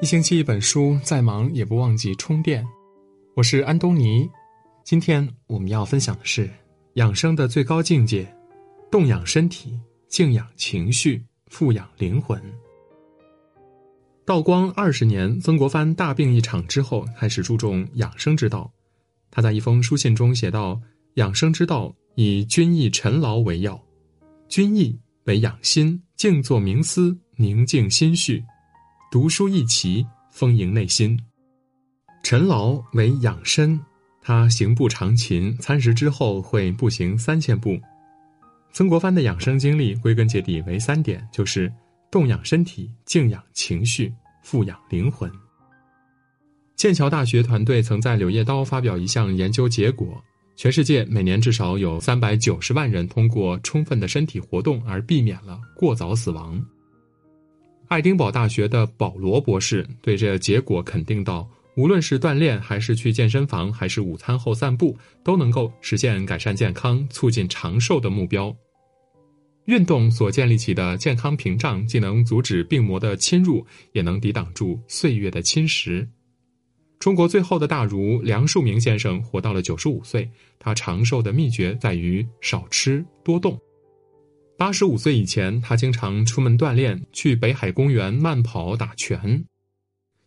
一星期一本书，再忙也不忘记充电。我是安东尼，今天我们要分享的是养生的最高境界：动养身体，静养情绪，富养灵魂。道光二十年，曾国藩大病一场之后，开始注重养生之道。他在一封书信中写道：“养生之道，以君意臣劳为要。君意为养心，静坐冥思，宁静心绪；读书一奇，丰盈内心。陈劳为养身，他行步长勤，餐食之后会步行三千步。曾国藩的养生经历归根结底为三点，就是动养身体，静养情绪，富养灵魂。”剑桥大学团队曾在《柳叶刀》发表一项研究结果：全世界每年至少有三百九十万人通过充分的身体活动而避免了过早死亡。爱丁堡大学的保罗博士对这结果肯定道：“无论是锻炼，还是去健身房，还是午餐后散步，都能够实现改善健康、促进长寿的目标。运动所建立起的健康屏障，既能阻止病魔的侵入，也能抵挡住岁月的侵蚀。”中国最后的大儒梁漱溟先生活到了九十五岁，他长寿的秘诀在于少吃多动。八十五岁以前，他经常出门锻炼，去北海公园慢跑、打拳。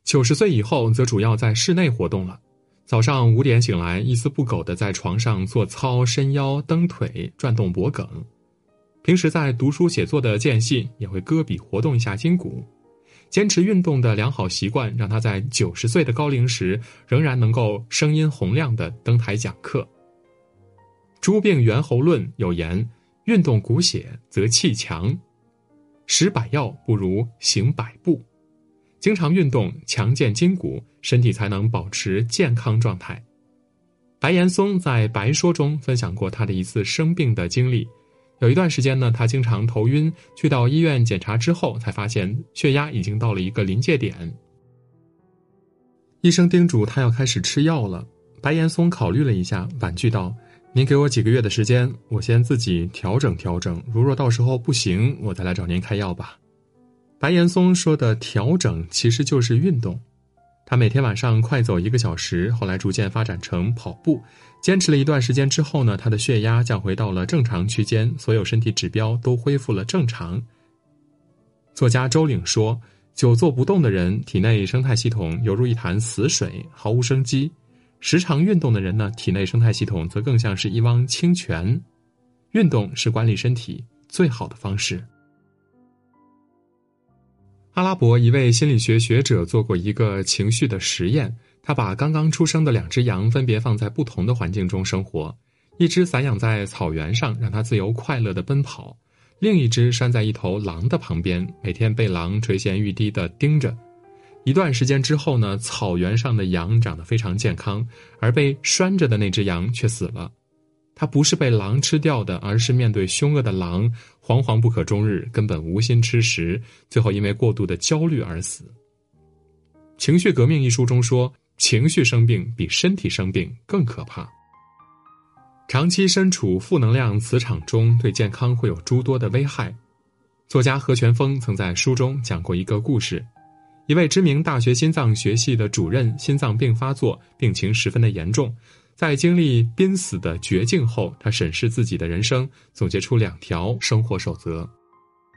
九十岁以后，则主要在室内活动了。早上五点醒来，一丝不苟的在床上做操、伸腰、蹬腿、转动脖颈。平时在读书写作的间隙，也会搁笔活动一下筋骨。坚持运动的良好习惯，让他在九十岁的高龄时仍然能够声音洪亮的登台讲课。《诸病源候论》有言：“运动骨血，则气强。食百药不如行百步。”经常运动，强健筋骨，身体才能保持健康状态。白岩松在《白说》中分享过他的一次生病的经历。有一段时间呢，他经常头晕，去到医院检查之后，才发现血压已经到了一个临界点。医生叮嘱他要开始吃药了。白岩松考虑了一下，婉拒道：“您给我几个月的时间，我先自己调整调整。如若到时候不行，我再来找您开药吧。”白岩松说的调整其实就是运动。他每天晚上快走一个小时，后来逐渐发展成跑步。坚持了一段时间之后呢，他的血压降回到了正常区间，所有身体指标都恢复了正常。作家周岭说：“久坐不动的人，体内生态系统犹如一潭死水，毫无生机；时常运动的人呢，体内生态系统则更像是一汪清泉。运动是管理身体最好的方式。”阿拉伯一位心理学学者做过一个情绪的实验，他把刚刚出生的两只羊分别放在不同的环境中生活，一只散养在草原上，让它自由快乐的奔跑；另一只拴在一头狼的旁边，每天被狼垂涎欲滴的盯着。一段时间之后呢，草原上的羊长得非常健康，而被拴着的那只羊却死了。它不是被狼吃掉的，而是面对凶恶的狼，惶惶不可终日，根本无心吃食，最后因为过度的焦虑而死。《情绪革命》一书中说，情绪生病比身体生病更可怕。长期身处负能量磁场中，对健康会有诸多的危害。作家何全峰曾在书中讲过一个故事：一位知名大学心脏学系的主任心脏病发作，病情十分的严重。在经历濒死的绝境后，他审视自己的人生，总结出两条生活守则：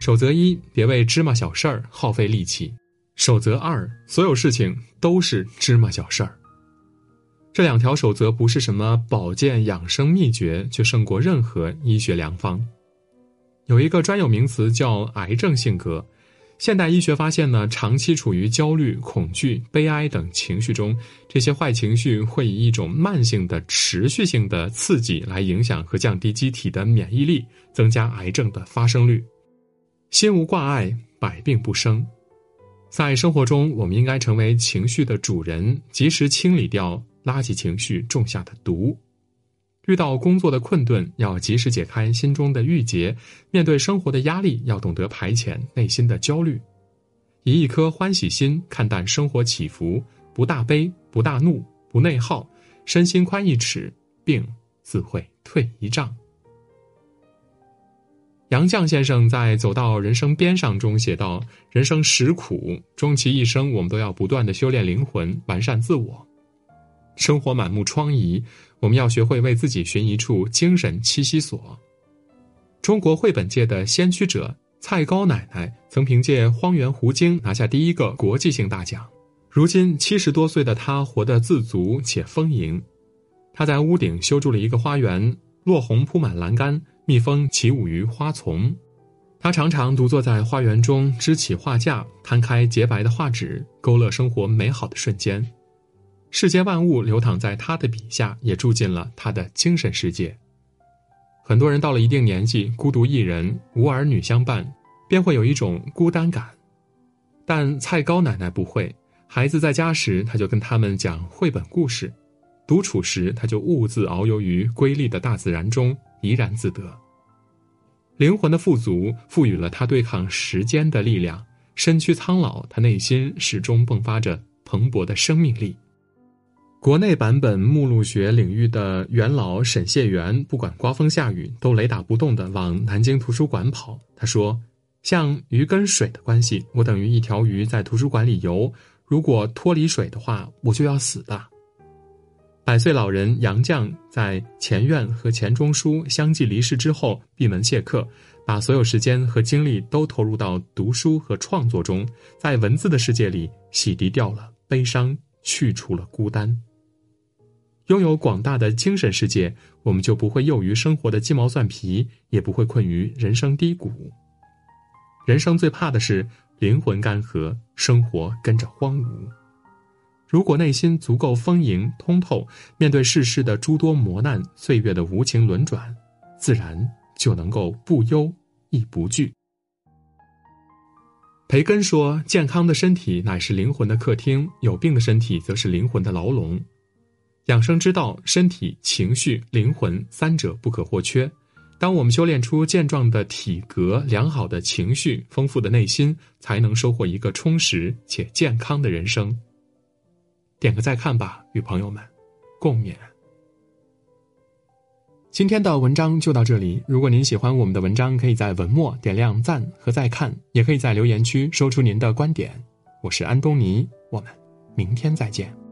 守则一，别为芝麻小事儿耗费力气；守则二，所有事情都是芝麻小事儿。这两条守则不是什么保健养生秘诀，却胜过任何医学良方。有一个专有名词叫“癌症性格”。现代医学发现呢，长期处于焦虑、恐惧、悲哀等情绪中，这些坏情绪会以一种慢性的、持续性的刺激来影响和降低机体的免疫力，增加癌症的发生率。心无挂碍，百病不生。在生活中，我们应该成为情绪的主人，及时清理掉垃圾情绪种下的毒。遇到工作的困顿，要及时解开心中的郁结；面对生活的压力，要懂得排遣内心的焦虑，以一颗欢喜心看淡生活起伏，不大悲，不大怒，不内耗，身心宽一尺，病自会退一丈。杨绛先生在《走到人生边上》中写道：“人生实苦，终其一生，我们都要不断的修炼灵魂，完善自我。生活满目疮痍，我们要学会为自己寻一处精神栖息所。”中国绘本界的先驱者蔡高奶奶曾凭借《荒原狐精》拿下第一个国际性大奖。如今七十多岁的她活得自足且丰盈。她在屋顶修筑了一个花园，落红铺满栏杆，蜜蜂起舞于花丛。她常常独坐在花园中，支起画架，摊开洁白的画纸，勾勒生活美好的瞬间。世间万物流淌在他的笔下，也住进了他的精神世界。很多人到了一定年纪，孤独一人，无儿女相伴，便会有一种孤单感。但蔡高奶奶不会，孩子在家时，她就跟他们讲绘本故事；独处时，她就兀自遨游于瑰丽的大自然中，怡然自得。灵魂的富足赋予了他对抗时间的力量，身躯苍老，他内心始终迸发着蓬勃的生命力。国内版本目录学领域的元老沈谢元，不管刮风下雨，都雷打不动地往南京图书馆跑。他说：“像鱼跟水的关系，我等于一条鱼在图书馆里游，如果脱离水的话，我就要死的。”百岁老人杨绛在钱院和钱钟书相继离世之后，闭门谢客，把所有时间和精力都投入到读书和创作中，在文字的世界里洗涤掉了悲伤，去除了孤单。拥有广大的精神世界，我们就不会囿于生活的鸡毛蒜皮，也不会困于人生低谷。人生最怕的是灵魂干涸，生活跟着荒芜。如果内心足够丰盈通透，面对世事的诸多磨难、岁月的无情轮转，自然就能够不忧亦不惧。培根说：“健康的身体乃是灵魂的客厅，有病的身体则是灵魂的牢笼。”养生之道，身体、情绪、灵魂三者不可或缺。当我们修炼出健壮的体格、良好的情绪、丰富的内心，才能收获一个充实且健康的人生。点个再看吧，与朋友们共勉。今天的文章就到这里。如果您喜欢我们的文章，可以在文末点亮赞和再看，也可以在留言区说出您的观点。我是安东尼，我们明天再见。